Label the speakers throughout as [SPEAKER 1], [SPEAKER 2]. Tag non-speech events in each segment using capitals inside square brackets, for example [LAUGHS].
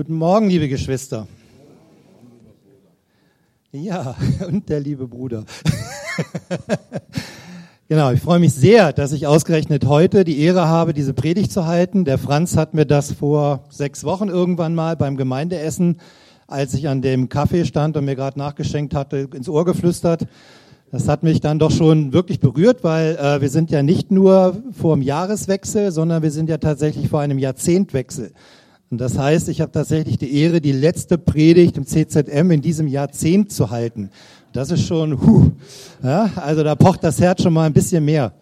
[SPEAKER 1] Guten Morgen, liebe Geschwister. Ja, [LAUGHS] und der liebe Bruder. [LAUGHS] genau, ich freue mich sehr, dass ich ausgerechnet heute die Ehre habe, diese Predigt zu halten. Der Franz hat mir das vor sechs Wochen irgendwann mal beim Gemeindeessen, als ich an dem Kaffee stand und mir gerade nachgeschenkt hatte, ins Ohr geflüstert. Das hat mich dann doch schon wirklich berührt, weil äh, wir sind ja nicht nur vor dem Jahreswechsel, sondern wir sind ja tatsächlich vor einem Jahrzehntwechsel. Und das heißt, ich habe tatsächlich die Ehre, die letzte Predigt im CZM in diesem Jahrzehnt zu halten. Das ist schon, huh, ja, also da pocht das Herz schon mal ein bisschen mehr.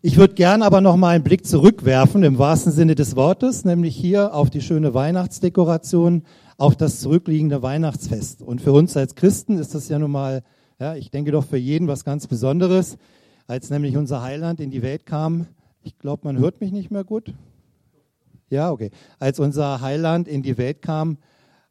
[SPEAKER 1] Ich würde gern aber noch mal einen Blick zurückwerfen, im wahrsten Sinne des Wortes, nämlich hier auf die schöne Weihnachtsdekoration, auf das zurückliegende Weihnachtsfest. Und für uns als Christen ist das ja nun mal ja, ich denke doch für jeden was ganz Besonderes, als nämlich unser Heiland in die Welt kam. Ich glaube, man hört mich nicht mehr gut. Ja, okay. Als unser Heiland in die Welt kam,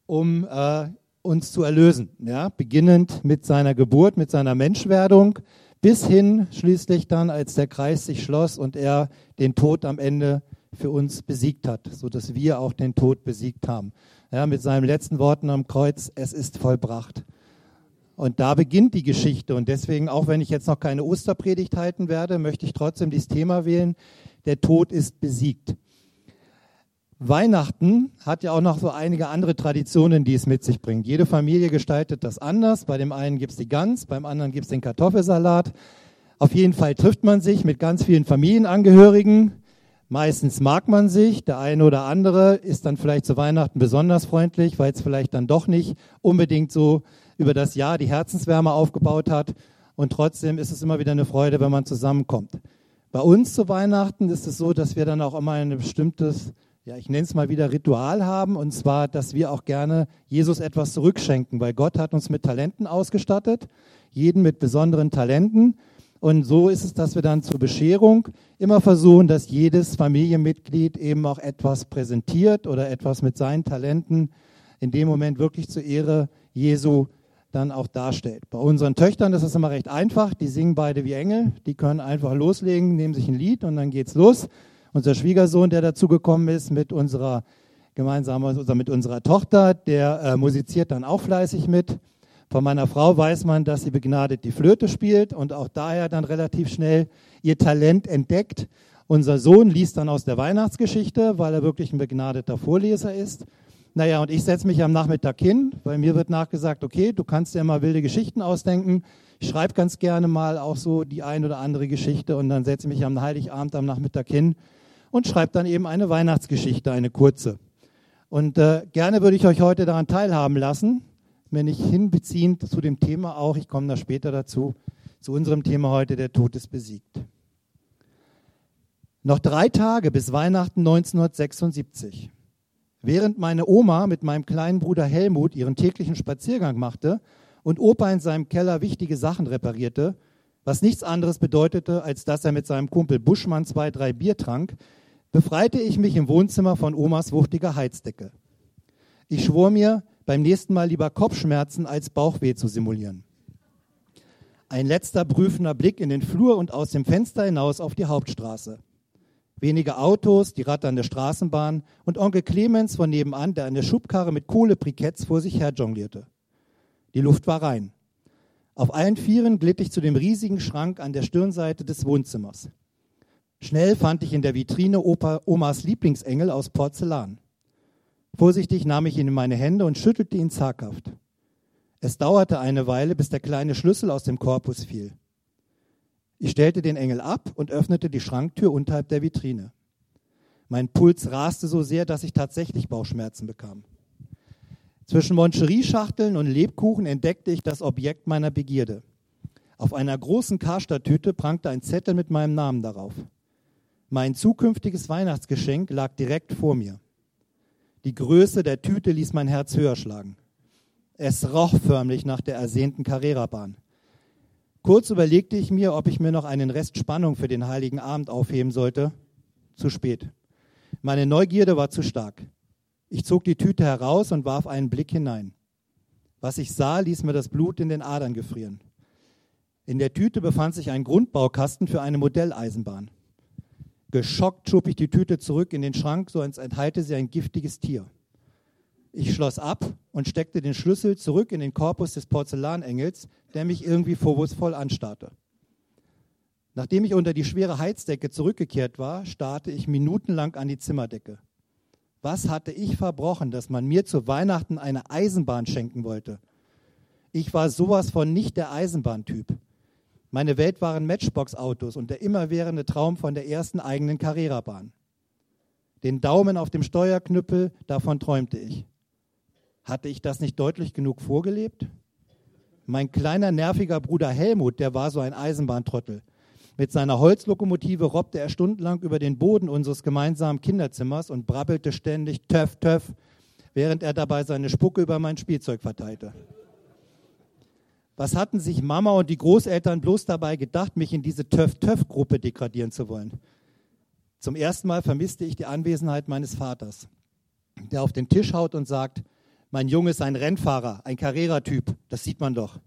[SPEAKER 1] um äh, uns zu erlösen. Ja, beginnend mit seiner Geburt, mit seiner Menschwerdung, bis hin schließlich dann, als der Kreis sich schloss und er den Tod am Ende für uns besiegt hat, so dass wir auch den Tod besiegt haben. Ja, mit seinen letzten Worten am Kreuz: Es ist vollbracht. Und da beginnt die Geschichte. Und deswegen, auch wenn ich jetzt noch keine Osterpredigt halten werde, möchte ich trotzdem dieses Thema wählen. Der Tod ist besiegt. Weihnachten hat ja auch noch so einige andere Traditionen, die es mit sich bringt. Jede Familie gestaltet das anders. Bei dem einen gibt es die Gans, beim anderen gibt es den Kartoffelsalat. Auf jeden Fall trifft man sich mit ganz vielen Familienangehörigen. Meistens mag man sich. Der eine oder andere ist dann vielleicht zu Weihnachten besonders freundlich, weil es vielleicht dann doch nicht unbedingt so über das Jahr die Herzenswärme aufgebaut hat. Und trotzdem ist es immer wieder eine Freude, wenn man zusammenkommt. Bei uns zu Weihnachten ist es so, dass wir dann auch immer ein bestimmtes, ja, ich nenne es mal wieder Ritual haben. Und zwar, dass wir auch gerne Jesus etwas zurückschenken, weil Gott hat uns mit Talenten ausgestattet, jeden mit besonderen Talenten. Und so ist es, dass wir dann zur Bescherung immer versuchen, dass jedes Familienmitglied eben auch etwas präsentiert oder etwas mit seinen Talenten in dem Moment wirklich zur Ehre Jesu dann auch darstellt. Bei unseren Töchtern ist es immer recht einfach. Die singen beide wie Engel. Die können einfach loslegen, nehmen sich ein Lied und dann geht's los. Unser Schwiegersohn, der dazu gekommen ist mit unserer gemeinsam mit unserer Tochter, der äh, musiziert dann auch fleißig mit. Von meiner Frau weiß man, dass sie begnadet die Flöte spielt und auch daher dann relativ schnell ihr Talent entdeckt. Unser Sohn liest dann aus der Weihnachtsgeschichte, weil er wirklich ein begnadeter Vorleser ist. Naja, und ich setze mich am Nachmittag hin, weil mir wird nachgesagt, okay, du kannst dir mal wilde Geschichten ausdenken. Ich schreibe ganz gerne mal auch so die ein oder andere Geschichte und dann setze ich mich am Heiligabend am Nachmittag hin und schreibe dann eben eine Weihnachtsgeschichte, eine kurze. Und äh, gerne würde ich euch heute daran teilhaben lassen, wenn ich hinbeziehend zu dem Thema auch, ich komme da später dazu, zu unserem Thema heute, der Tod ist besiegt. Noch drei Tage bis Weihnachten 1976. Während meine Oma mit meinem kleinen Bruder Helmut ihren täglichen Spaziergang machte und Opa in seinem Keller wichtige Sachen reparierte, was nichts anderes bedeutete, als dass er mit seinem Kumpel Buschmann zwei, drei Bier trank, befreite ich mich im Wohnzimmer von Omas wuchtiger Heizdecke. Ich schwor mir, beim nächsten Mal lieber Kopfschmerzen als Bauchweh zu simulieren. Ein letzter prüfender Blick in den Flur und aus dem Fenster hinaus auf die Hauptstraße. Wenige Autos, die ratternde Straßenbahn und Onkel Clemens von nebenan, der eine Schubkarre mit Kohlebriketts vor sich her jonglierte. Die Luft war rein. Auf allen Vieren glitt ich zu dem riesigen Schrank an der Stirnseite des Wohnzimmers. Schnell fand ich in der Vitrine Opa, Omas Lieblingsengel aus Porzellan. Vorsichtig nahm ich ihn in meine Hände und schüttelte ihn zaghaft. Es dauerte eine Weile, bis der kleine Schlüssel aus dem Korpus fiel. Ich stellte den Engel ab und öffnete die Schranktür unterhalb der Vitrine. Mein Puls raste so sehr, dass ich tatsächlich Bauchschmerzen bekam. Zwischen Moncherie-Schachteln und Lebkuchen entdeckte ich das Objekt meiner Begierde. Auf einer großen Karstadt-Tüte prangte ein Zettel mit meinem Namen darauf. Mein zukünftiges Weihnachtsgeschenk lag direkt vor mir. Die Größe der Tüte ließ mein Herz höher schlagen. Es roch förmlich nach der ersehnten Carrera-Bahn. Kurz überlegte ich mir, ob ich mir noch einen Rest Spannung für den heiligen Abend aufheben sollte. Zu spät. Meine Neugierde war zu stark. Ich zog die Tüte heraus und warf einen Blick hinein. Was ich sah, ließ mir das Blut in den Adern gefrieren. In der Tüte befand sich ein Grundbaukasten für eine Modelleisenbahn. Geschockt schob ich die Tüte zurück in den Schrank, so als enthalte sie ein giftiges Tier. Ich schloss ab und steckte den Schlüssel zurück in den Korpus des Porzellanengels, der mich irgendwie vorwurfsvoll anstarrte. Nachdem ich unter die schwere Heizdecke zurückgekehrt war, starrte ich minutenlang an die Zimmerdecke. Was hatte ich verbrochen, dass man mir zu Weihnachten eine Eisenbahn schenken wollte? Ich war sowas von nicht der Eisenbahntyp. Meine Welt waren Matchbox-Autos und der immerwährende Traum von der ersten eigenen Carrera-Bahn. Den Daumen auf dem Steuerknüppel, davon träumte ich. Hatte ich das nicht deutlich genug vorgelebt? Mein kleiner nerviger Bruder Helmut, der war so ein Eisenbahntrottel. Mit seiner Holzlokomotive robbte er stundenlang über den Boden unseres gemeinsamen Kinderzimmers und brabbelte ständig Töff, Töff, während er dabei seine Spucke über mein Spielzeug verteilte. Was hatten sich Mama und die Großeltern bloß dabei gedacht, mich in diese Töff-Töff-Gruppe degradieren zu wollen? Zum ersten Mal vermisste ich die Anwesenheit meines Vaters, der auf den Tisch haut und sagt, mein Junge ist ein Rennfahrer, ein Carrera-Typ, das sieht man doch.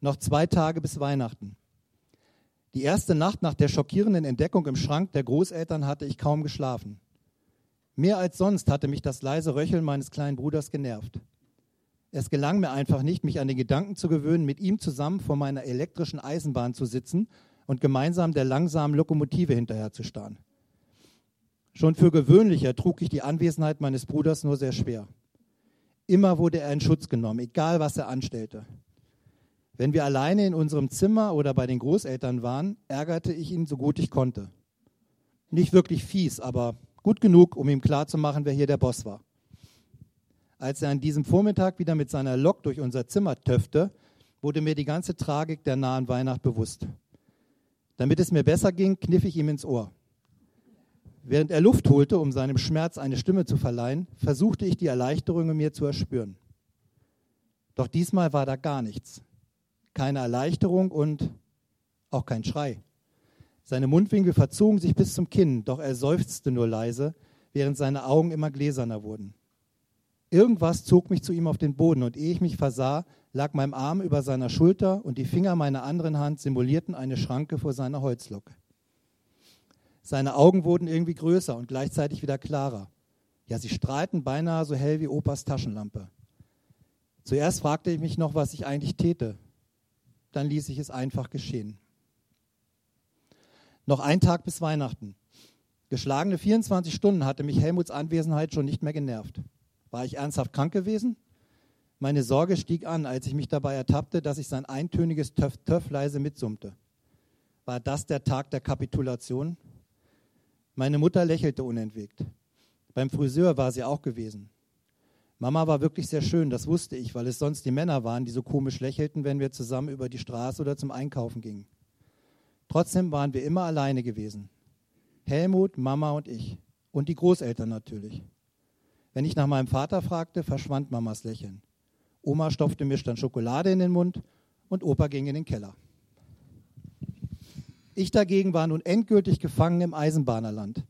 [SPEAKER 1] Noch zwei Tage bis Weihnachten. Die erste Nacht nach der schockierenden Entdeckung im Schrank der Großeltern hatte ich kaum geschlafen. Mehr als sonst hatte mich das leise Röcheln meines kleinen Bruders genervt. Es gelang mir einfach nicht, mich an den Gedanken zu gewöhnen, mit ihm zusammen vor meiner elektrischen Eisenbahn zu sitzen und gemeinsam der langsamen Lokomotive hinterherzustarren. Schon für gewöhnlicher trug ich die Anwesenheit meines Bruders nur sehr schwer. Immer wurde er in Schutz genommen, egal was er anstellte. Wenn wir alleine in unserem Zimmer oder bei den Großeltern waren, ärgerte ich ihn so gut ich konnte. Nicht wirklich fies, aber gut genug, um ihm klarzumachen, wer hier der Boss war. Als er an diesem Vormittag wieder mit seiner Lok durch unser Zimmer töfte, wurde mir die ganze Tragik der nahen Weihnacht bewusst. Damit es mir besser ging, kniff ich ihm ins Ohr. Während er Luft holte, um seinem Schmerz eine Stimme zu verleihen, versuchte ich die Erleichterung in mir zu erspüren. Doch diesmal war da gar nichts. Keine Erleichterung und auch kein Schrei. Seine Mundwinkel verzogen sich bis zum Kinn, doch er seufzte nur leise, während seine Augen immer gläserner wurden. Irgendwas zog mich zu ihm auf den Boden und ehe ich mich versah, lag mein Arm über seiner Schulter und die Finger meiner anderen Hand simulierten eine Schranke vor seiner Holzlok. Seine Augen wurden irgendwie größer und gleichzeitig wieder klarer. Ja, sie strahlten beinahe so hell wie Opas Taschenlampe. Zuerst fragte ich mich noch, was ich eigentlich täte. Dann ließ ich es einfach geschehen. Noch ein Tag bis Weihnachten. Geschlagene 24 Stunden hatte mich Helmuts Anwesenheit schon nicht mehr genervt. War ich ernsthaft krank gewesen? Meine Sorge stieg an, als ich mich dabei ertappte, dass ich sein eintöniges Töff Töff leise mitsummte. War das der Tag der Kapitulation? Meine Mutter lächelte unentwegt. Beim Friseur war sie auch gewesen. Mama war wirklich sehr schön, das wusste ich, weil es sonst die Männer waren, die so komisch lächelten, wenn wir zusammen über die Straße oder zum Einkaufen gingen. Trotzdem waren wir immer alleine gewesen. Helmut, Mama und ich. Und die Großeltern natürlich. Wenn ich nach meinem Vater fragte, verschwand Mamas Lächeln. Oma stopfte mir dann Schokolade in den Mund und Opa ging in den Keller. Ich dagegen war nun endgültig gefangen im Eisenbahnerland.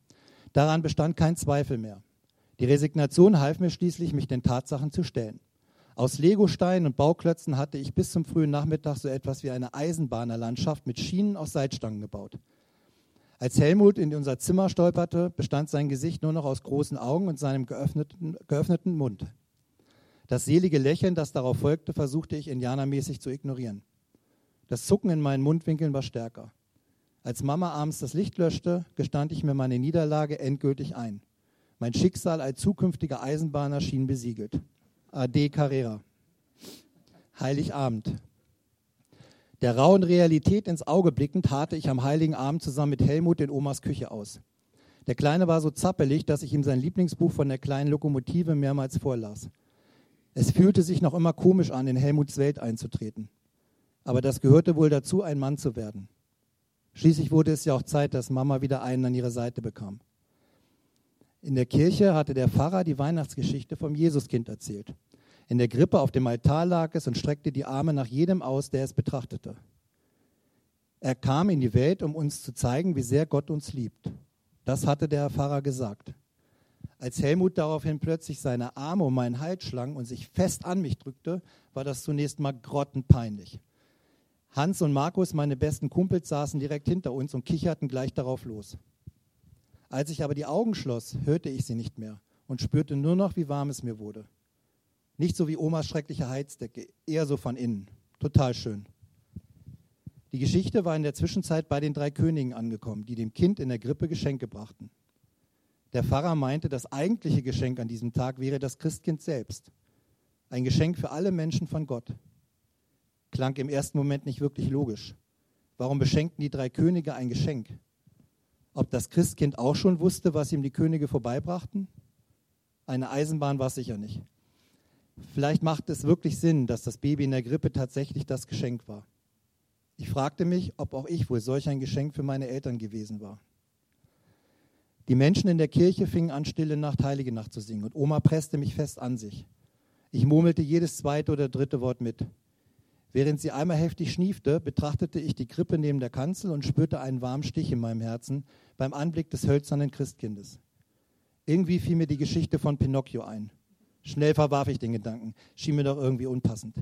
[SPEAKER 1] Daran bestand kein Zweifel mehr. Die Resignation half mir schließlich, mich den Tatsachen zu stellen. Aus Legosteinen und Bauklötzen hatte ich bis zum frühen Nachmittag so etwas wie eine Eisenbahnerlandschaft mit Schienen aus Seitstangen gebaut. Als Helmut in unser Zimmer stolperte, bestand sein Gesicht nur noch aus großen Augen und seinem geöffneten, geöffneten Mund. Das selige Lächeln, das darauf folgte, versuchte ich indianermäßig zu ignorieren. Das Zucken in meinen Mundwinkeln war stärker. Als Mama abends das Licht löschte, gestand ich mir meine Niederlage endgültig ein. Mein Schicksal als zukünftiger Eisenbahner schien besiegelt. Ade Carrera. Heiligabend. Der rauen Realität ins Auge blickend harrte ich am heiligen Abend zusammen mit Helmut in Omas Küche aus. Der Kleine war so zappelig, dass ich ihm sein Lieblingsbuch von der kleinen Lokomotive mehrmals vorlas. Es fühlte sich noch immer komisch an, in Helmuts Welt einzutreten. Aber das gehörte wohl dazu, ein Mann zu werden. Schließlich wurde es ja auch Zeit, dass Mama wieder einen an ihre Seite bekam. In der Kirche hatte der Pfarrer die Weihnachtsgeschichte vom Jesuskind erzählt. In der Grippe auf dem Altar lag es und streckte die Arme nach jedem aus, der es betrachtete. Er kam in die Welt, um uns zu zeigen, wie sehr Gott uns liebt. Das hatte der Pfarrer gesagt. Als Helmut daraufhin plötzlich seine Arme um meinen Hals schlang und sich fest an mich drückte, war das zunächst mal grottenpeinlich. Hans und Markus, meine besten Kumpels, saßen direkt hinter uns und kicherten gleich darauf los. Als ich aber die Augen schloss, hörte ich sie nicht mehr und spürte nur noch, wie warm es mir wurde. Nicht so wie Omas schreckliche Heizdecke, eher so von innen. Total schön. Die Geschichte war in der Zwischenzeit bei den drei Königen angekommen, die dem Kind in der Grippe Geschenke brachten. Der Pfarrer meinte, das eigentliche Geschenk an diesem Tag wäre das Christkind selbst. Ein Geschenk für alle Menschen von Gott. Klang im ersten Moment nicht wirklich logisch. Warum beschenkten die drei Könige ein Geschenk? Ob das Christkind auch schon wusste, was ihm die Könige vorbeibrachten? Eine Eisenbahn war es sicher nicht. Vielleicht macht es wirklich Sinn, dass das Baby in der Grippe tatsächlich das Geschenk war. Ich fragte mich, ob auch ich wohl solch ein Geschenk für meine Eltern gewesen war. Die Menschen in der Kirche fingen an, Stille Nacht, Heilige Nacht zu singen und Oma presste mich fest an sich. Ich murmelte jedes zweite oder dritte Wort mit. Während sie einmal heftig schniefte, betrachtete ich die Krippe neben der Kanzel und spürte einen warmen Stich in meinem Herzen beim Anblick des hölzernen Christkindes. Irgendwie fiel mir die Geschichte von Pinocchio ein. Schnell verwarf ich den Gedanken, schien mir doch irgendwie unpassend.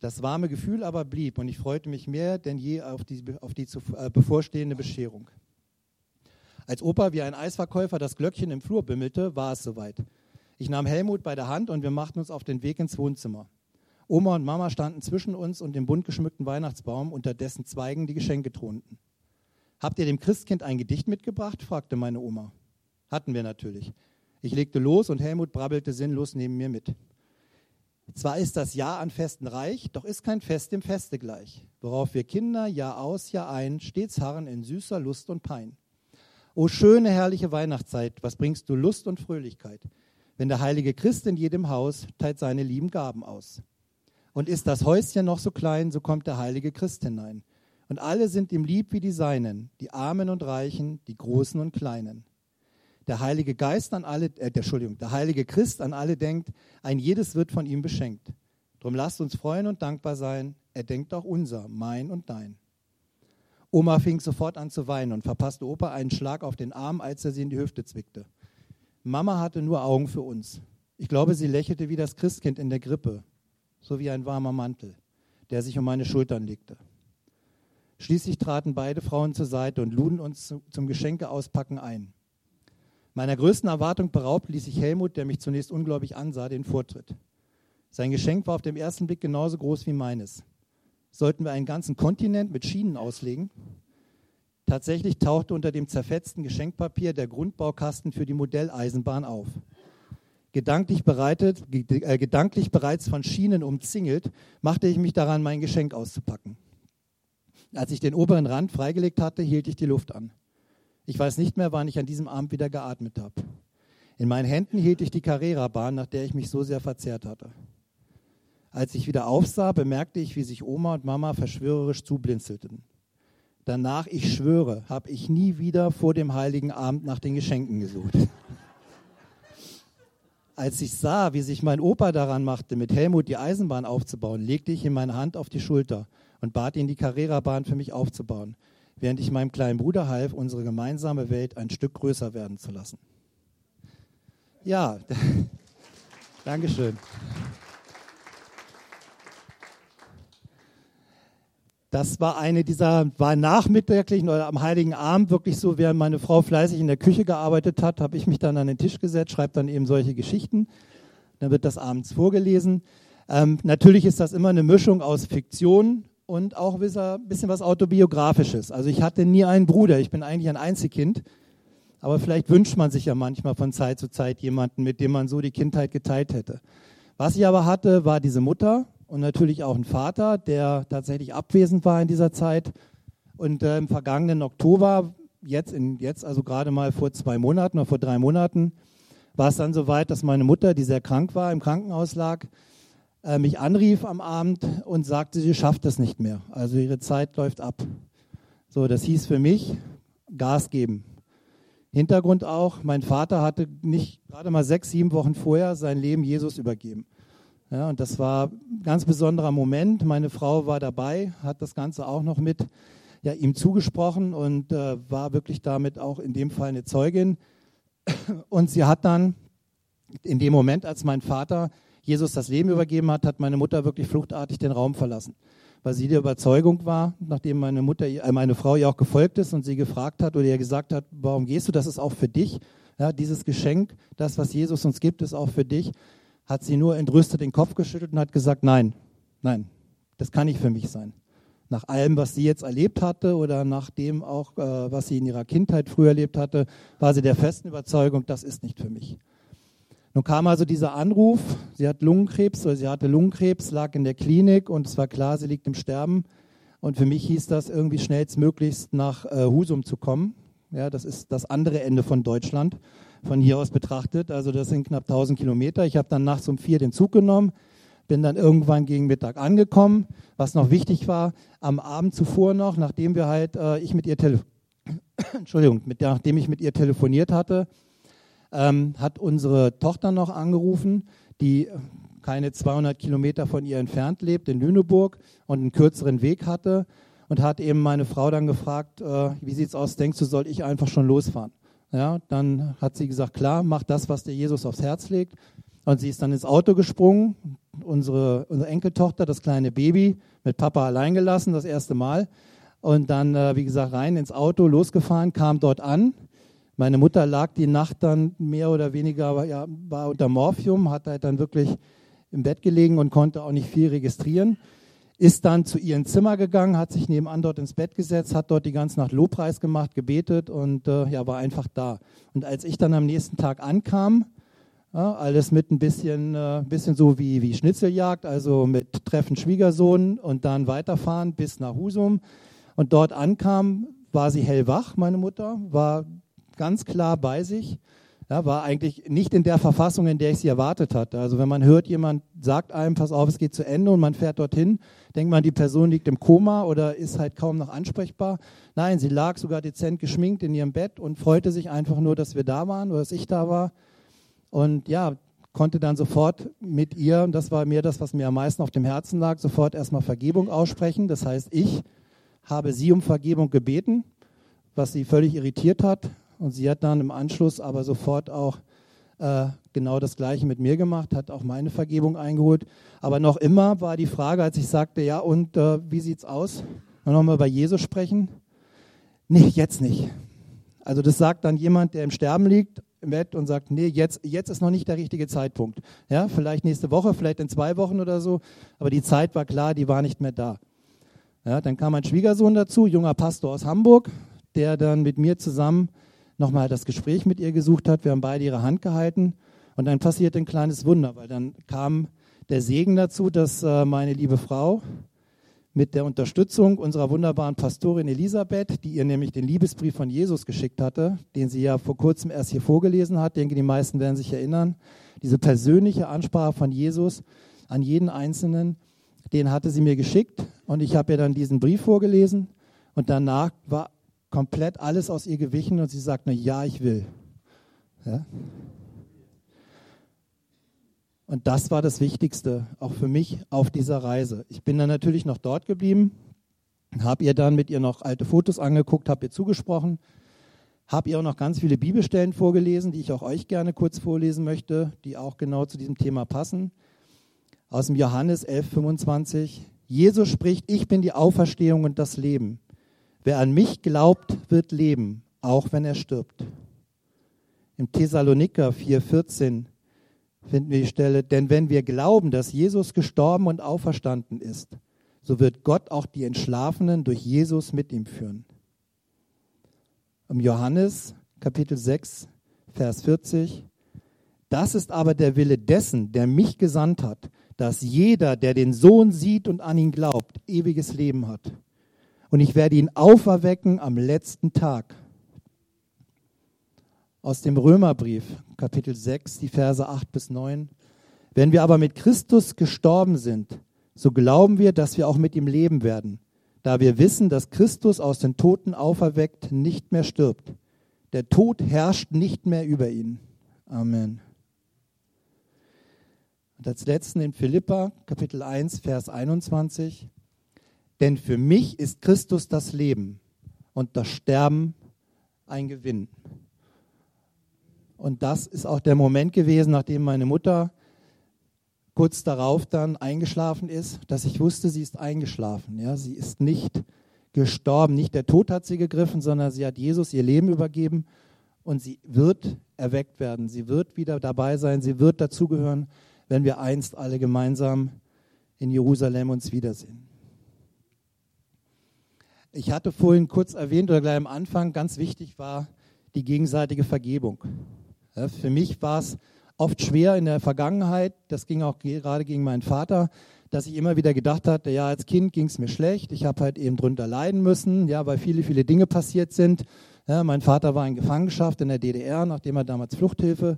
[SPEAKER 1] Das warme Gefühl aber blieb und ich freute mich mehr denn je auf die, auf die zu, äh, bevorstehende Bescherung. Als Opa wie ein Eisverkäufer das Glöckchen im Flur bimmelte, war es soweit. Ich nahm Helmut bei der Hand und wir machten uns auf den Weg ins Wohnzimmer. Oma und Mama standen zwischen uns und dem bunt geschmückten Weihnachtsbaum, unter dessen Zweigen die Geschenke thronten. Habt ihr dem Christkind ein Gedicht mitgebracht? fragte meine Oma. Hatten wir natürlich. Ich legte los und Helmut brabbelte sinnlos neben mir mit. Zwar ist das Jahr an Festen reich, doch ist kein Fest dem Feste gleich, worauf wir Kinder Jahr aus, Jahr ein stets harren in süßer Lust und Pein. O schöne, herrliche Weihnachtszeit, was bringst du Lust und Fröhlichkeit, wenn der heilige Christ in jedem Haus teilt seine lieben Gaben aus. Und ist das Häuschen noch so klein, so kommt der heilige Christ hinein. Und alle sind ihm lieb wie die Seinen, die Armen und Reichen, die Großen und Kleinen der Heilige Geist an alle, äh, Entschuldigung, der Heilige Christ an alle denkt, ein jedes wird von ihm beschenkt. Drum lasst uns freuen und dankbar sein. Er denkt auch unser, mein und dein. Oma fing sofort an zu weinen und verpasste Opa einen Schlag auf den Arm, als er sie in die Hüfte zwickte. Mama hatte nur Augen für uns. Ich glaube, sie lächelte wie das Christkind in der Grippe, so wie ein warmer Mantel, der sich um meine Schultern legte. Schließlich traten beide Frauen zur Seite und luden uns zum Geschenkeauspacken ein. Meiner größten Erwartung beraubt ließ sich Helmut, der mich zunächst ungläubig ansah, den Vortritt. Sein Geschenk war auf den ersten Blick genauso groß wie meines. Sollten wir einen ganzen Kontinent mit Schienen auslegen? Tatsächlich tauchte unter dem zerfetzten Geschenkpapier der Grundbaukasten für die Modelleisenbahn auf. Gedanklich, bereitet, äh, gedanklich bereits von Schienen umzingelt, machte ich mich daran, mein Geschenk auszupacken. Als ich den oberen Rand freigelegt hatte, hielt ich die Luft an. Ich weiß nicht mehr, wann ich an diesem Abend wieder geatmet habe. In meinen Händen hielt ich die Carrera-Bahn, nach der ich mich so sehr verzehrt hatte. Als ich wieder aufsah, bemerkte ich, wie sich Oma und Mama verschwörerisch zublinzelten. Danach, ich schwöre, habe ich nie wieder vor dem heiligen Abend nach den Geschenken gesucht. Als ich sah, wie sich mein Opa daran machte, mit Helmut die Eisenbahn aufzubauen, legte ich ihm meine Hand auf die Schulter und bat ihn, die Carrera-Bahn für mich aufzubauen während ich meinem kleinen Bruder half, unsere gemeinsame Welt ein Stück größer werden zu lassen. Ja, [LAUGHS] Dankeschön. Das war eine dieser, war nachmittäglichen oder am Heiligen Abend wirklich so, während meine Frau fleißig in der Küche gearbeitet hat, habe ich mich dann an den Tisch gesetzt, schreibe dann eben solche Geschichten. Dann wird das abends vorgelesen. Ähm, natürlich ist das immer eine Mischung aus Fiktion und auch ein bisschen was Autobiografisches. Also ich hatte nie einen Bruder, ich bin eigentlich ein Einzelkind. Aber vielleicht wünscht man sich ja manchmal von Zeit zu Zeit jemanden, mit dem man so die Kindheit geteilt hätte. Was ich aber hatte, war diese Mutter und natürlich auch ein Vater, der tatsächlich abwesend war in dieser Zeit. Und äh, im vergangenen Oktober, jetzt, in, jetzt also gerade mal vor zwei Monaten oder vor drei Monaten, war es dann soweit, dass meine Mutter, die sehr krank war, im Krankenhaus lag, äh, mich anrief am Abend und sagte, sie schafft es nicht mehr. Also ihre Zeit läuft ab. So, das hieß für mich Gas geben. Hintergrund auch, mein Vater hatte nicht gerade mal sechs, sieben Wochen vorher sein Leben Jesus übergeben. Ja, und das war ein ganz besonderer Moment. Meine Frau war dabei, hat das Ganze auch noch mit ja, ihm zugesprochen und äh, war wirklich damit auch in dem Fall eine Zeugin. Und sie hat dann in dem Moment, als mein Vater Jesus das Leben übergeben hat, hat meine Mutter wirklich fluchtartig den Raum verlassen. weil sie der Überzeugung war, nachdem meine Mutter, äh, meine Frau ihr auch gefolgt ist und sie gefragt hat oder ihr gesagt hat, warum gehst du, das ist auch für dich. Ja, dieses Geschenk, das, was Jesus uns gibt, ist auch für dich, hat sie nur entrüstet den Kopf geschüttelt und hat gesagt, nein, nein, das kann nicht für mich sein. Nach allem, was sie jetzt erlebt hatte oder nach dem auch, äh, was sie in ihrer Kindheit früher erlebt hatte, war sie der festen Überzeugung, das ist nicht für mich. Nun kam also dieser Anruf, sie hat Lungenkrebs oder sie hatte Lungenkrebs, lag in der Klinik und es war klar, sie liegt im Sterben. Und für mich hieß das irgendwie schnellstmöglichst nach äh, Husum zu kommen. Ja, das ist das andere Ende von Deutschland, von hier aus betrachtet. Also das sind knapp 1000 Kilometer. Ich habe dann nachts um vier den Zug genommen, bin dann irgendwann gegen Mittag angekommen. Was noch wichtig war, am Abend zuvor noch, nachdem wir halt, äh, ich mit ihr [COUGHS] Entschuldigung, mit, nachdem ich mit ihr telefoniert hatte, ähm, hat unsere Tochter noch angerufen, die keine 200 Kilometer von ihr entfernt lebt, in Lüneburg und einen kürzeren Weg hatte und hat eben meine Frau dann gefragt, äh, wie sieht's aus, denkst du, soll ich einfach schon losfahren? Ja, dann hat sie gesagt, klar, mach das, was dir Jesus aufs Herz legt. Und sie ist dann ins Auto gesprungen, unsere, unsere Enkeltochter, das kleine Baby, mit Papa allein gelassen, das erste Mal. Und dann, äh, wie gesagt, rein ins Auto, losgefahren, kam dort an meine Mutter lag die Nacht dann mehr oder weniger, ja, war unter Morphium, hat halt dann wirklich im Bett gelegen und konnte auch nicht viel registrieren. Ist dann zu ihrem Zimmer gegangen, hat sich nebenan dort ins Bett gesetzt, hat dort die ganze Nacht Lobpreis gemacht, gebetet und äh, ja, war einfach da. Und als ich dann am nächsten Tag ankam, ja, alles mit ein bisschen, äh, bisschen so wie, wie Schnitzeljagd, also mit Treffen Schwiegersohn und dann weiterfahren bis nach Husum. Und dort ankam, war sie hellwach, meine Mutter, war ganz klar bei sich. Ja, war eigentlich nicht in der Verfassung, in der ich sie erwartet hatte. Also wenn man hört, jemand sagt einem, pass auf, es geht zu Ende und man fährt dorthin, denkt man, die Person liegt im Koma oder ist halt kaum noch ansprechbar. Nein, sie lag sogar dezent geschminkt in ihrem Bett und freute sich einfach nur, dass wir da waren oder dass ich da war. Und ja, konnte dann sofort mit ihr, und das war mir das, was mir am meisten auf dem Herzen lag, sofort erstmal Vergebung aussprechen. Das heißt, ich habe sie um Vergebung gebeten, was sie völlig irritiert hat. Und sie hat dann im Anschluss aber sofort auch äh, genau das Gleiche mit mir gemacht, hat auch meine Vergebung eingeholt. Aber noch immer war die Frage, als ich sagte, ja, und äh, wie sieht's aus? Wollen wir mal bei Jesus sprechen? Nee, jetzt nicht. Also das sagt dann jemand, der im Sterben liegt im Bett und sagt, nee, jetzt, jetzt ist noch nicht der richtige Zeitpunkt. Ja, vielleicht nächste Woche, vielleicht in zwei Wochen oder so. Aber die Zeit war klar, die war nicht mehr da. Ja, dann kam mein Schwiegersohn dazu, junger Pastor aus Hamburg, der dann mit mir zusammen nochmal das Gespräch mit ihr gesucht hat. Wir haben beide ihre Hand gehalten und dann passierte ein kleines Wunder, weil dann kam der Segen dazu, dass äh, meine liebe Frau mit der Unterstützung unserer wunderbaren Pastorin Elisabeth, die ihr nämlich den Liebesbrief von Jesus geschickt hatte, den sie ja vor kurzem erst hier vorgelesen hat, denke, die meisten werden sich erinnern, diese persönliche Ansprache von Jesus an jeden Einzelnen, den hatte sie mir geschickt und ich habe ihr dann diesen Brief vorgelesen und danach war komplett alles aus ihr gewichen und sie sagt nur, ja, ich will. Ja? Und das war das Wichtigste, auch für mich auf dieser Reise. Ich bin dann natürlich noch dort geblieben, habe ihr dann mit ihr noch alte Fotos angeguckt, habe ihr zugesprochen, habe ihr auch noch ganz viele Bibelstellen vorgelesen, die ich auch euch gerne kurz vorlesen möchte, die auch genau zu diesem Thema passen. Aus dem Johannes 11, 25. Jesus spricht, ich bin die Auferstehung und das Leben. Wer an mich glaubt, wird leben, auch wenn er stirbt. Im Thessaloniker 4,14 finden wir die Stelle, denn wenn wir glauben, dass Jesus gestorben und auferstanden ist, so wird Gott auch die Entschlafenen durch Jesus mit ihm führen. Im Johannes Kapitel 6, Vers 40, das ist aber der Wille dessen, der mich gesandt hat, dass jeder, der den Sohn sieht und an ihn glaubt, ewiges Leben hat und ich werde ihn auferwecken am letzten Tag. Aus dem Römerbrief, Kapitel 6, die Verse 8 bis 9. Wenn wir aber mit Christus gestorben sind, so glauben wir, dass wir auch mit ihm leben werden, da wir wissen, dass Christus aus den Toten auferweckt nicht mehr stirbt. Der Tod herrscht nicht mehr über ihn. Amen. Und als letzten in Philippa, Kapitel 1, Vers 21. Denn für mich ist Christus das Leben und das Sterben ein Gewinn. Und das ist auch der Moment gewesen, nachdem meine Mutter kurz darauf dann eingeschlafen ist, dass ich wusste, sie ist eingeschlafen. Ja, sie ist nicht gestorben, nicht der Tod hat sie gegriffen, sondern sie hat Jesus ihr Leben übergeben und sie wird erweckt werden. Sie wird wieder dabei sein, sie wird dazugehören, wenn wir einst alle gemeinsam in Jerusalem uns wiedersehen. Ich hatte vorhin kurz erwähnt oder gleich am Anfang, ganz wichtig war die gegenseitige Vergebung. Ja, für mich war es oft schwer in der Vergangenheit, das ging auch gerade gegen meinen Vater, dass ich immer wieder gedacht hatte, ja, als Kind ging es mir schlecht, ich habe halt eben drunter leiden müssen, ja, weil viele, viele Dinge passiert sind. Ja, mein Vater war in Gefangenschaft in der DDR, nachdem er damals Fluchthilfe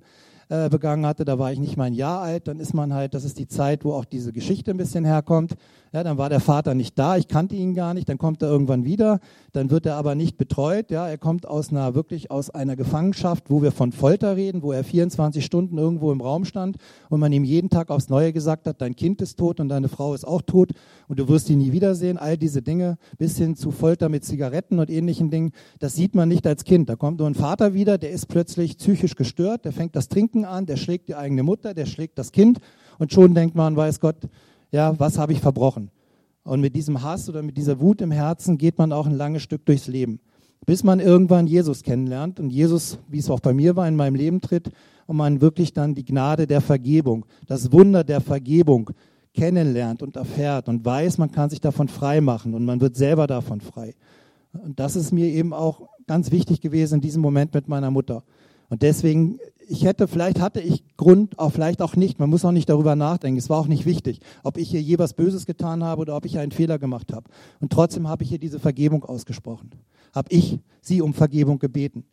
[SPEAKER 1] äh, begangen hatte, da war ich nicht mal ein Jahr alt, dann ist man halt, das ist die Zeit, wo auch diese Geschichte ein bisschen herkommt. Ja, dann war der Vater nicht da, ich kannte ihn gar nicht, dann kommt er irgendwann wieder, dann wird er aber nicht betreut, ja, er kommt aus einer, wirklich aus einer Gefangenschaft, wo wir von Folter reden, wo er 24 Stunden irgendwo im Raum stand und man ihm jeden Tag aufs Neue gesagt hat, dein Kind ist tot und deine Frau ist auch tot und du wirst ihn nie wiedersehen, all diese Dinge, bis hin zu Folter mit Zigaretten und ähnlichen Dingen, das sieht man nicht als Kind. Da kommt nur ein Vater wieder, der ist plötzlich psychisch gestört, der fängt das Trinken an, der schlägt die eigene Mutter, der schlägt das Kind und schon denkt man, weiß Gott, ja, was habe ich verbrochen? Und mit diesem Hass oder mit dieser Wut im Herzen geht man auch ein langes Stück durchs Leben, bis man irgendwann Jesus kennenlernt und Jesus, wie es auch bei mir war, in meinem Leben tritt und man wirklich dann die Gnade der Vergebung, das Wunder der Vergebung kennenlernt und erfährt und weiß, man kann sich davon frei machen und man wird selber davon frei. Und das ist mir eben auch ganz wichtig gewesen in diesem Moment mit meiner Mutter. Und deswegen ich hätte, vielleicht hatte ich Grund, auch vielleicht auch nicht. Man muss auch nicht darüber nachdenken. Es war auch nicht wichtig, ob ich hier je was Böses getan habe oder ob ich einen Fehler gemacht habe. Und trotzdem habe ich hier diese Vergebung ausgesprochen. Habe ich sie um Vergebung gebeten.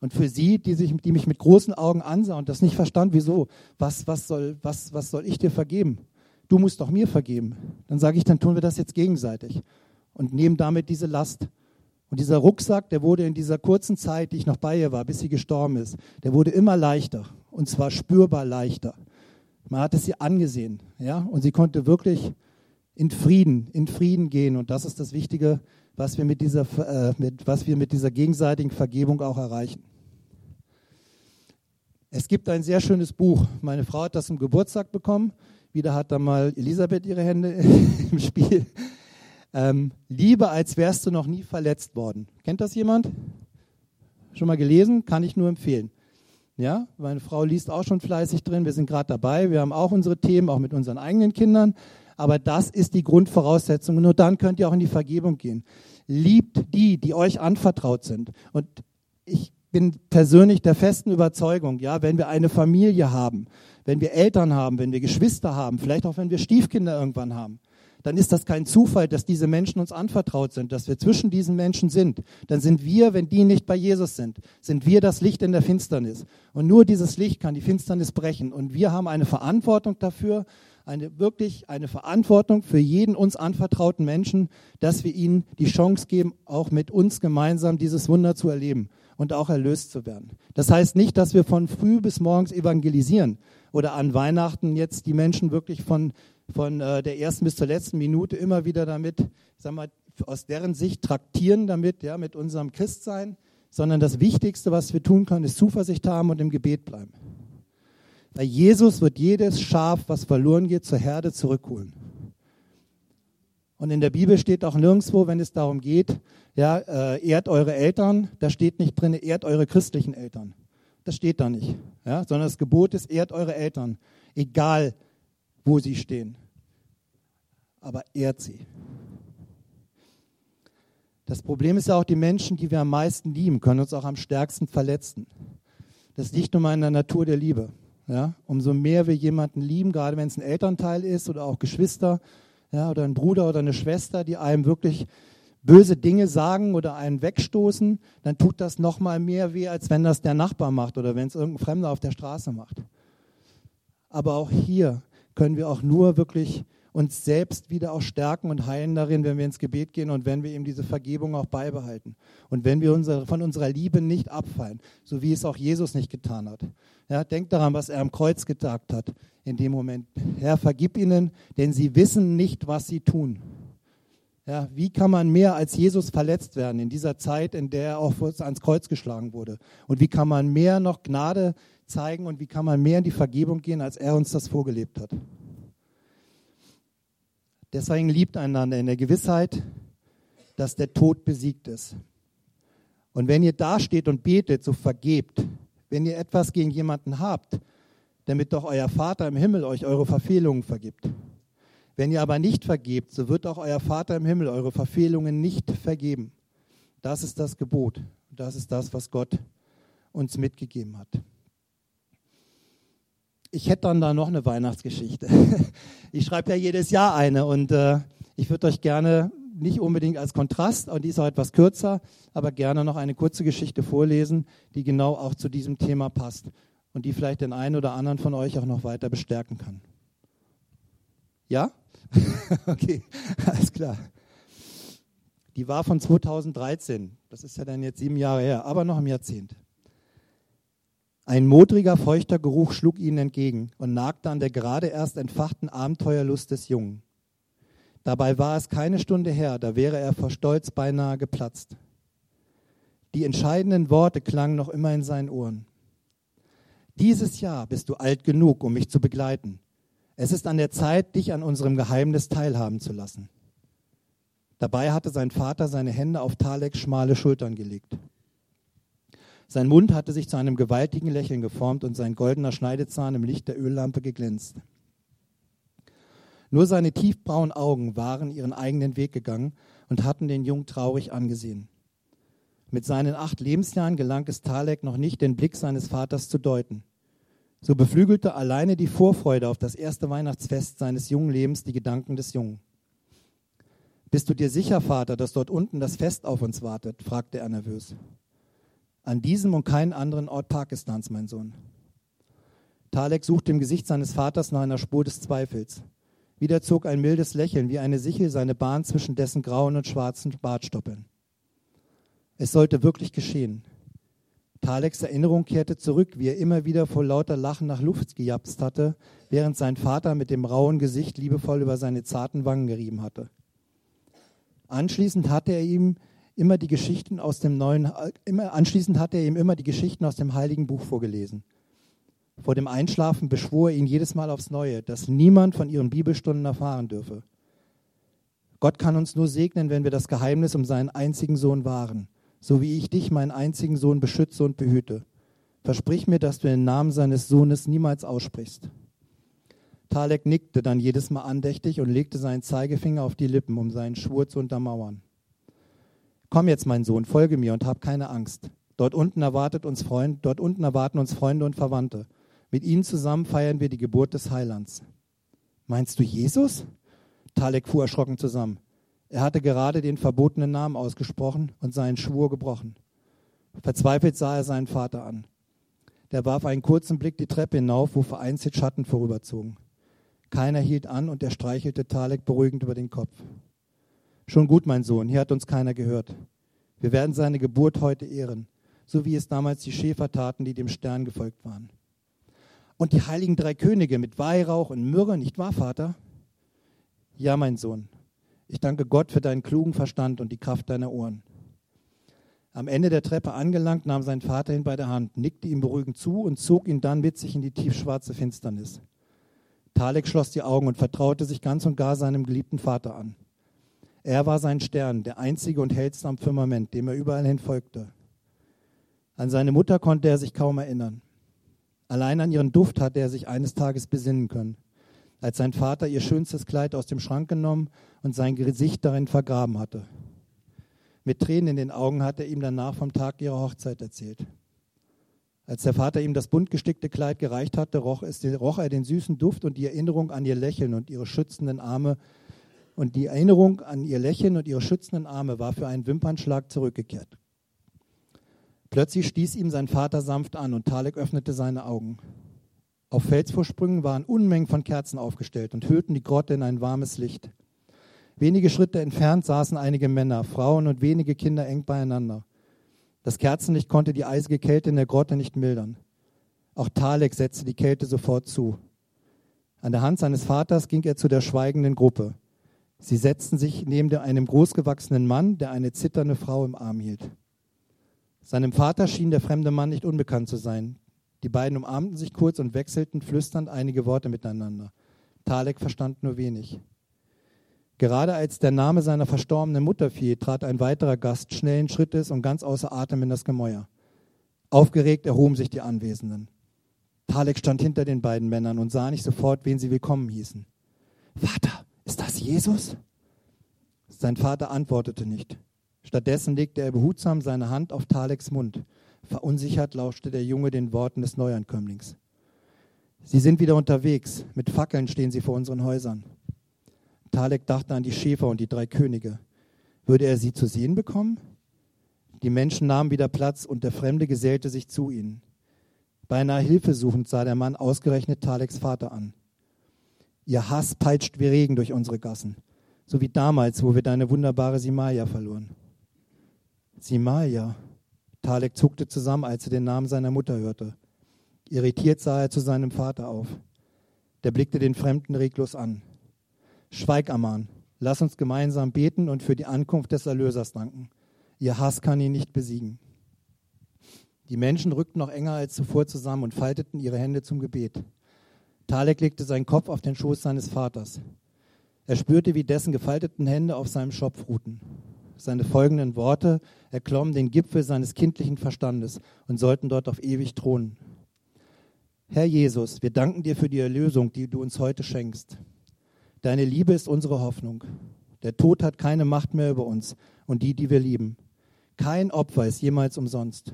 [SPEAKER 1] Und für sie, die, sich, die mich mit großen Augen ansah und das nicht verstand, wieso, was, was, soll, was, was soll ich dir vergeben? Du musst doch mir vergeben. Dann sage ich, dann tun wir das jetzt gegenseitig und nehmen damit diese Last. Und dieser Rucksack, der wurde in dieser kurzen Zeit, die ich noch bei ihr war, bis sie gestorben ist, der wurde immer leichter. Und zwar spürbar leichter. Man hat es ihr angesehen. Ja? Und sie konnte wirklich in Frieden, in Frieden gehen. Und das ist das Wichtige, was wir mit dieser, äh, mit, was wir mit dieser gegenseitigen Vergebung auch erreichen. Es gibt ein sehr schönes Buch. Meine Frau hat das zum Geburtstag bekommen. Wieder hat da mal Elisabeth ihre Hände [LAUGHS] im Spiel. Ähm, Liebe, als wärst du noch nie verletzt worden. Kennt das jemand? Schon mal gelesen? Kann ich nur empfehlen. Ja, meine Frau liest auch schon fleißig drin. Wir sind gerade dabei. Wir haben auch unsere Themen, auch mit unseren eigenen Kindern. Aber das ist die Grundvoraussetzung. Und nur dann könnt ihr auch in die Vergebung gehen. Liebt die, die euch anvertraut sind. Und ich bin persönlich der festen Überzeugung, ja, wenn wir eine Familie haben, wenn wir Eltern haben, wenn wir Geschwister haben, vielleicht auch wenn wir Stiefkinder irgendwann haben, dann ist das kein Zufall, dass diese Menschen uns anvertraut sind, dass wir zwischen diesen Menschen sind. Dann sind wir, wenn die nicht bei Jesus sind, sind wir das Licht in der Finsternis. Und nur dieses Licht kann die Finsternis brechen. Und wir haben eine Verantwortung dafür, eine wirklich eine Verantwortung für jeden uns anvertrauten Menschen, dass wir ihnen die Chance geben, auch mit uns gemeinsam dieses Wunder zu erleben und auch erlöst zu werden. Das heißt nicht, dass wir von früh bis morgens evangelisieren oder an Weihnachten jetzt die Menschen wirklich von von äh, der ersten bis zur letzten Minute immer wieder damit, sag mal, aus deren Sicht traktieren damit, ja, mit unserem Christsein, sondern das Wichtigste, was wir tun können, ist Zuversicht haben und im Gebet bleiben. Weil Jesus wird jedes Schaf, was verloren geht, zur Herde zurückholen. Und in der Bibel steht auch nirgendwo, wenn es darum geht, ja, äh, ehrt eure Eltern, da steht nicht drin, ehrt eure christlichen Eltern. Das steht da nicht. Ja, sondern das Gebot ist, ehrt eure Eltern. Egal, wo sie stehen. Aber ehrt sie. Das Problem ist ja auch, die Menschen, die wir am meisten lieben, können uns auch am stärksten verletzen. Das liegt nun mal in der Natur der Liebe. Ja? Umso mehr wir jemanden lieben, gerade wenn es ein Elternteil ist oder auch Geschwister ja, oder ein Bruder oder eine Schwester, die einem wirklich böse Dinge sagen oder einen wegstoßen, dann tut das noch mal mehr weh, als wenn das der Nachbar macht oder wenn es irgendein Fremder auf der Straße macht. Aber auch hier können wir auch nur wirklich uns selbst wieder auch stärken und heilen darin, wenn wir ins Gebet gehen und wenn wir eben diese Vergebung auch beibehalten. Und wenn wir unsere, von unserer Liebe nicht abfallen, so wie es auch Jesus nicht getan hat. Ja, denkt daran, was er am Kreuz gesagt hat in dem Moment. Herr, vergib ihnen, denn sie wissen nicht, was sie tun. Ja, wie kann man mehr als Jesus verletzt werden in dieser Zeit, in der er auch ans Kreuz geschlagen wurde? Und wie kann man mehr noch Gnade zeigen und wie kann man mehr in die Vergebung gehen, als er uns das vorgelebt hat? Deswegen liebt einander in der Gewissheit, dass der Tod besiegt ist. Und wenn ihr dasteht und betet, so vergebt. Wenn ihr etwas gegen jemanden habt, damit doch euer Vater im Himmel euch eure Verfehlungen vergibt. Wenn ihr aber nicht vergebt, so wird auch euer Vater im Himmel eure Verfehlungen nicht vergeben. Das ist das Gebot. Das ist das, was Gott uns mitgegeben hat. Ich hätte dann da noch eine Weihnachtsgeschichte. [LAUGHS] Ich schreibe ja jedes Jahr eine und äh, ich würde euch gerne nicht unbedingt als Kontrast, und die ist auch etwas kürzer, aber gerne noch eine kurze Geschichte vorlesen, die genau auch zu diesem Thema passt und die vielleicht den einen oder anderen von euch auch noch weiter bestärken kann. Ja? [LAUGHS] okay, alles klar. Die war von 2013. Das ist ja dann jetzt sieben Jahre her, aber noch im Jahrzehnt. Ein modriger, feuchter Geruch schlug ihnen entgegen und nagte an der gerade erst entfachten Abenteuerlust des Jungen. Dabei war es keine Stunde her, da wäre er vor Stolz beinahe geplatzt. Die entscheidenden Worte klangen noch immer in seinen Ohren. Dieses Jahr bist du alt genug, um mich zu begleiten. Es ist an der Zeit, dich an unserem Geheimnis teilhaben zu lassen. Dabei hatte sein Vater seine Hände auf Taleks schmale Schultern gelegt. Sein Mund hatte sich zu einem gewaltigen Lächeln geformt und sein goldener Schneidezahn im Licht der Öllampe geglänzt. Nur seine tiefbraunen Augen waren ihren eigenen Weg gegangen und hatten den Jungen traurig angesehen. Mit seinen acht Lebensjahren gelang es Talek noch nicht, den Blick seines Vaters zu deuten. So beflügelte alleine die Vorfreude auf das erste Weihnachtsfest seines jungen Lebens die Gedanken des Jungen. Bist du dir sicher, Vater, dass dort unten das Fest auf uns wartet? fragte er nervös. An diesem und keinen anderen Ort Pakistans, mein Sohn. Talek suchte im Gesicht seines Vaters nach einer Spur des Zweifels. Wieder zog ein mildes Lächeln wie eine Sichel seine Bahn zwischen dessen grauen und schwarzen Bartstoppeln. Es sollte wirklich geschehen. Taleks Erinnerung kehrte zurück, wie er immer wieder vor lauter Lachen nach Luft gejapst hatte, während sein Vater mit dem rauen Gesicht liebevoll über seine zarten Wangen gerieben hatte. Anschließend hatte er ihm immer die Geschichten aus dem neuen, immer, anschließend hatte er ihm immer die Geschichten aus dem Heiligen Buch vorgelesen. Vor dem Einschlafen beschwor er ihn jedes Mal aufs Neue, dass niemand von ihren Bibelstunden erfahren dürfe. Gott kann uns nur segnen, wenn wir das Geheimnis um seinen einzigen Sohn wahren, so wie ich dich, meinen einzigen Sohn, beschütze und behüte. Versprich mir, dass du den Namen seines Sohnes niemals aussprichst. Talek nickte dann jedes Mal andächtig und legte seinen Zeigefinger auf die Lippen, um seinen Schwur zu untermauern. Komm jetzt, mein Sohn, folge mir und hab keine Angst. Dort unten erwartet uns Freund, dort unten erwarten uns Freunde und Verwandte. Mit ihnen zusammen feiern wir die Geburt des Heilands. Meinst du Jesus? Talek fuhr erschrocken zusammen. Er hatte gerade den verbotenen Namen ausgesprochen und seinen Schwur gebrochen. Verzweifelt sah er seinen Vater an. Der warf einen kurzen Blick die Treppe hinauf, wo vereinzelt Schatten vorüberzogen. Keiner hielt an und er streichelte Talek beruhigend über den Kopf. Schon gut, mein Sohn, hier hat uns keiner gehört. Wir werden seine Geburt heute ehren, so wie es damals die Schäfer taten, die dem Stern gefolgt waren. Und die heiligen drei Könige mit Weihrauch und Myrrhe, nicht wahr, Vater? Ja, mein Sohn. Ich danke Gott für deinen klugen Verstand und die Kraft deiner Ohren. Am Ende der Treppe angelangt, nahm sein Vater ihn bei der Hand, nickte ihm beruhigend zu und zog ihn dann mit sich in die tiefschwarze Finsternis. Talek schloss die Augen und vertraute sich ganz und gar seinem geliebten Vater an. Er war sein Stern, der einzige und hellste am Firmament, dem er überall hin folgte. An seine Mutter konnte er sich kaum erinnern. Allein an ihren Duft hatte er sich eines Tages besinnen können, als sein Vater ihr schönstes Kleid aus dem Schrank genommen und sein Gesicht darin vergraben hatte. Mit Tränen in den Augen hat er ihm danach vom Tag ihrer Hochzeit erzählt. Als der Vater ihm das bunt gestickte Kleid gereicht hatte, roch, es, roch er den süßen Duft und die Erinnerung an ihr Lächeln und ihre schützenden Arme. Und die Erinnerung an ihr Lächeln und ihre schützenden Arme war für einen Wimpernschlag zurückgekehrt. Plötzlich stieß ihm sein Vater sanft an und Talek öffnete seine Augen. Auf Felsvorsprüngen waren Unmengen von Kerzen aufgestellt und hüllten die Grotte in ein warmes Licht. Wenige Schritte entfernt saßen einige Männer, Frauen und wenige Kinder eng beieinander. Das Kerzenlicht konnte die eisige Kälte in der Grotte nicht mildern. Auch Talek setzte die Kälte sofort zu. An der Hand seines Vaters ging er zu der schweigenden Gruppe. Sie setzten sich neben einem großgewachsenen Mann, der eine zitternde Frau im Arm hielt. Seinem Vater schien der fremde Mann nicht unbekannt zu sein. Die beiden umarmten sich kurz und wechselten flüsternd einige Worte miteinander. Talek verstand nur wenig. Gerade als der Name seiner verstorbenen Mutter fiel, trat ein weiterer Gast schnellen Schrittes und ganz außer Atem in das Gemäuer. Aufgeregt erhoben sich die Anwesenden. Talek stand hinter den beiden Männern und sah nicht sofort, wen sie willkommen hießen. Vater, ist das Jesus? Sein Vater antwortete nicht. Stattdessen legte er behutsam seine Hand auf Taleks Mund. Verunsichert lauschte der Junge den Worten des Neuankömmlings. Sie sind wieder unterwegs. Mit Fackeln stehen sie vor unseren Häusern. Talek dachte an die Schäfer und die drei Könige. Würde er sie zu sehen bekommen? Die Menschen nahmen wieder Platz und der Fremde gesellte sich zu ihnen. Beinahe hilfesuchend sah der Mann ausgerechnet Taleks Vater an. Ihr Hass peitscht wie Regen durch unsere Gassen, so wie damals, wo wir deine wunderbare Simalia verloren. Simalia. Talek zuckte zusammen, als er den Namen seiner Mutter hörte. Irritiert sah er zu seinem Vater auf. Der blickte den Fremden reglos an. Schweig, Aman. Lass uns gemeinsam beten und für die Ankunft des Erlösers danken. Ihr Hass kann ihn nicht besiegen. Die Menschen rückten noch enger als zuvor zusammen und falteten ihre Hände zum Gebet. Talek legte seinen Kopf auf den Schoß seines Vaters. Er spürte, wie dessen gefalteten Hände auf seinem Schopf ruhten. Seine folgenden Worte erklommen den Gipfel seines kindlichen Verstandes und sollten dort auf ewig thronen. Herr Jesus, wir danken dir für die Erlösung, die du uns heute schenkst. Deine Liebe ist unsere Hoffnung. Der Tod hat keine Macht mehr über uns und die, die wir lieben. Kein Opfer ist jemals umsonst.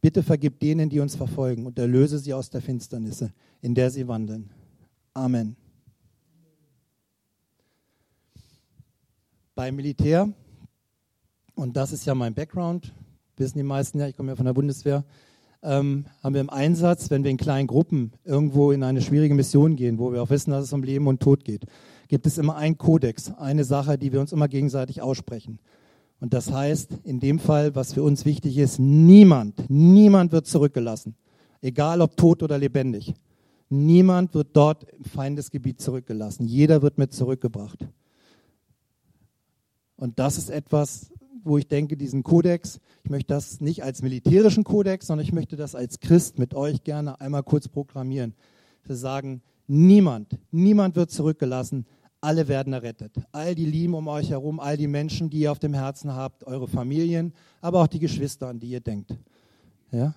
[SPEAKER 1] Bitte vergib denen, die uns verfolgen und erlöse sie aus der Finsternisse, in der sie wandeln. Amen. Beim Militär, und das ist ja mein Background, wissen die meisten ja, ich komme ja von der Bundeswehr, ähm, haben wir im Einsatz, wenn wir in kleinen Gruppen irgendwo in eine schwierige Mission gehen, wo wir auch wissen, dass es um Leben und Tod geht, gibt es immer einen Kodex, eine Sache, die wir uns immer gegenseitig aussprechen. Und das heißt, in dem Fall, was für uns wichtig ist, niemand, niemand wird zurückgelassen. Egal ob tot oder lebendig. Niemand wird dort im Feindesgebiet zurückgelassen. Jeder wird mit zurückgebracht. Und das ist etwas, wo ich denke, diesen Kodex, ich möchte das nicht als militärischen Kodex, sondern ich möchte das als Christ mit euch gerne einmal kurz proklamieren. Wir sagen, niemand, niemand wird zurückgelassen, alle werden errettet. All die Lieben um euch herum, all die Menschen, die ihr auf dem Herzen habt, eure Familien, aber auch die Geschwister, an die ihr denkt. Ja?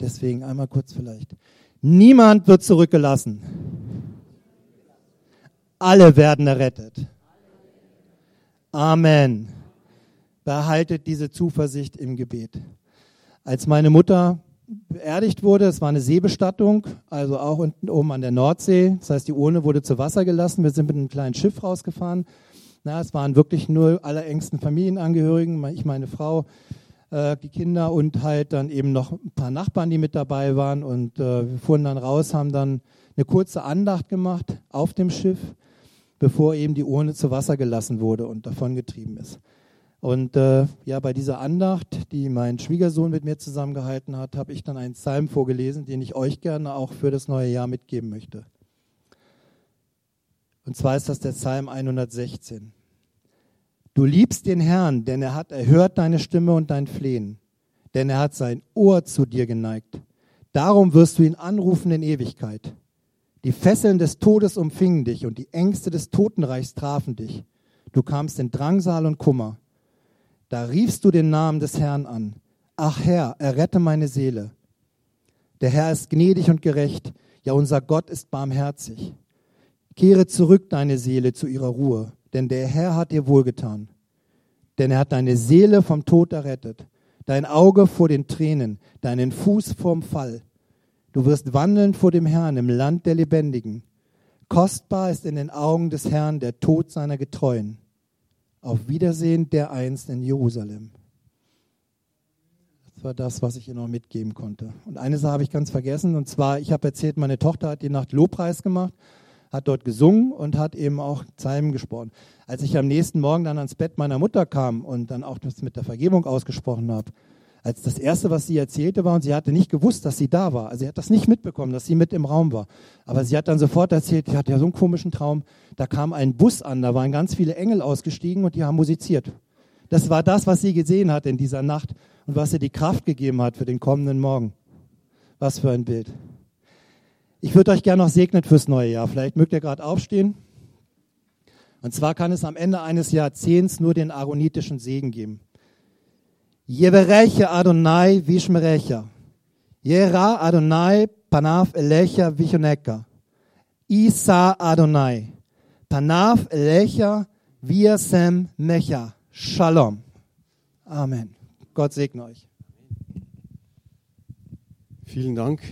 [SPEAKER 1] Deswegen einmal kurz vielleicht. Niemand wird zurückgelassen. Alle werden errettet. Amen. Behaltet diese Zuversicht im Gebet. Als meine Mutter beerdigt wurde. Es war eine Seebestattung, also auch unten oben an der Nordsee. Das heißt, die Urne wurde zu Wasser gelassen. Wir sind mit einem kleinen Schiff rausgefahren. Na, es waren wirklich nur allerengsten Familienangehörigen, ich meine Frau, äh, die Kinder und halt dann eben noch ein paar Nachbarn, die mit dabei waren. Und äh, wir fuhren dann raus, haben dann eine kurze Andacht gemacht auf dem Schiff, bevor eben die Urne zu Wasser gelassen wurde und davongetrieben ist. Und äh, ja, bei dieser Andacht, die mein Schwiegersohn mit mir zusammengehalten hat, habe ich dann einen Psalm vorgelesen, den ich euch gerne auch für das neue Jahr mitgeben möchte. Und zwar ist das der Psalm 116. Du liebst den Herrn, denn er hat erhört deine Stimme und dein Flehen, denn er hat sein Ohr zu dir geneigt. Darum wirst du ihn anrufen in Ewigkeit. Die Fesseln des Todes umfingen dich und die Ängste des Totenreichs trafen dich. Du kamst in Drangsal und Kummer. Da riefst du den Namen des Herrn an. Ach Herr, errette meine Seele. Der Herr ist gnädig und gerecht, ja unser Gott ist barmherzig. Kehre zurück deine Seele zu ihrer Ruhe, denn der Herr hat dir wohlgetan. Denn er hat deine Seele vom Tod errettet, dein Auge vor den Tränen, deinen Fuß vorm Fall. Du wirst wandeln vor dem Herrn im Land der Lebendigen. Kostbar ist in den Augen des Herrn der Tod seiner Getreuen. Auf Wiedersehen der einst in Jerusalem. Das war das, was ich ihr noch mitgeben konnte. Und eine Sache habe ich ganz vergessen, und zwar, ich habe erzählt, meine Tochter hat die Nacht Lobpreis gemacht, hat dort gesungen und hat eben auch Psalmen gesprochen. Als ich am nächsten Morgen dann ans Bett meiner Mutter kam und dann auch das mit der Vergebung ausgesprochen habe, als das Erste, was sie erzählte, war, und sie hatte nicht gewusst, dass sie da war. Also sie hat das nicht mitbekommen, dass sie mit im Raum war. Aber sie hat dann sofort erzählt, sie hatte ja so einen komischen Traum. Da kam ein Bus an, da waren ganz viele Engel ausgestiegen und die haben musiziert. Das war das, was sie gesehen hat in dieser Nacht und was ihr die Kraft gegeben hat für den kommenden Morgen. Was für ein Bild. Ich würde euch gerne noch segnen fürs neue Jahr. Vielleicht mögt ihr gerade aufstehen. Und zwar kann es am Ende eines Jahrzehnts nur den aaronitischen Segen geben. Yeverecha Adonai Vishmerecha. Yera Adonai Panav Elecha Vichoneka. Isa Adonai. Panav Elecha Viasem Mecha. Shalom. Amen. Gott segne euch.
[SPEAKER 2] Vielen Dank.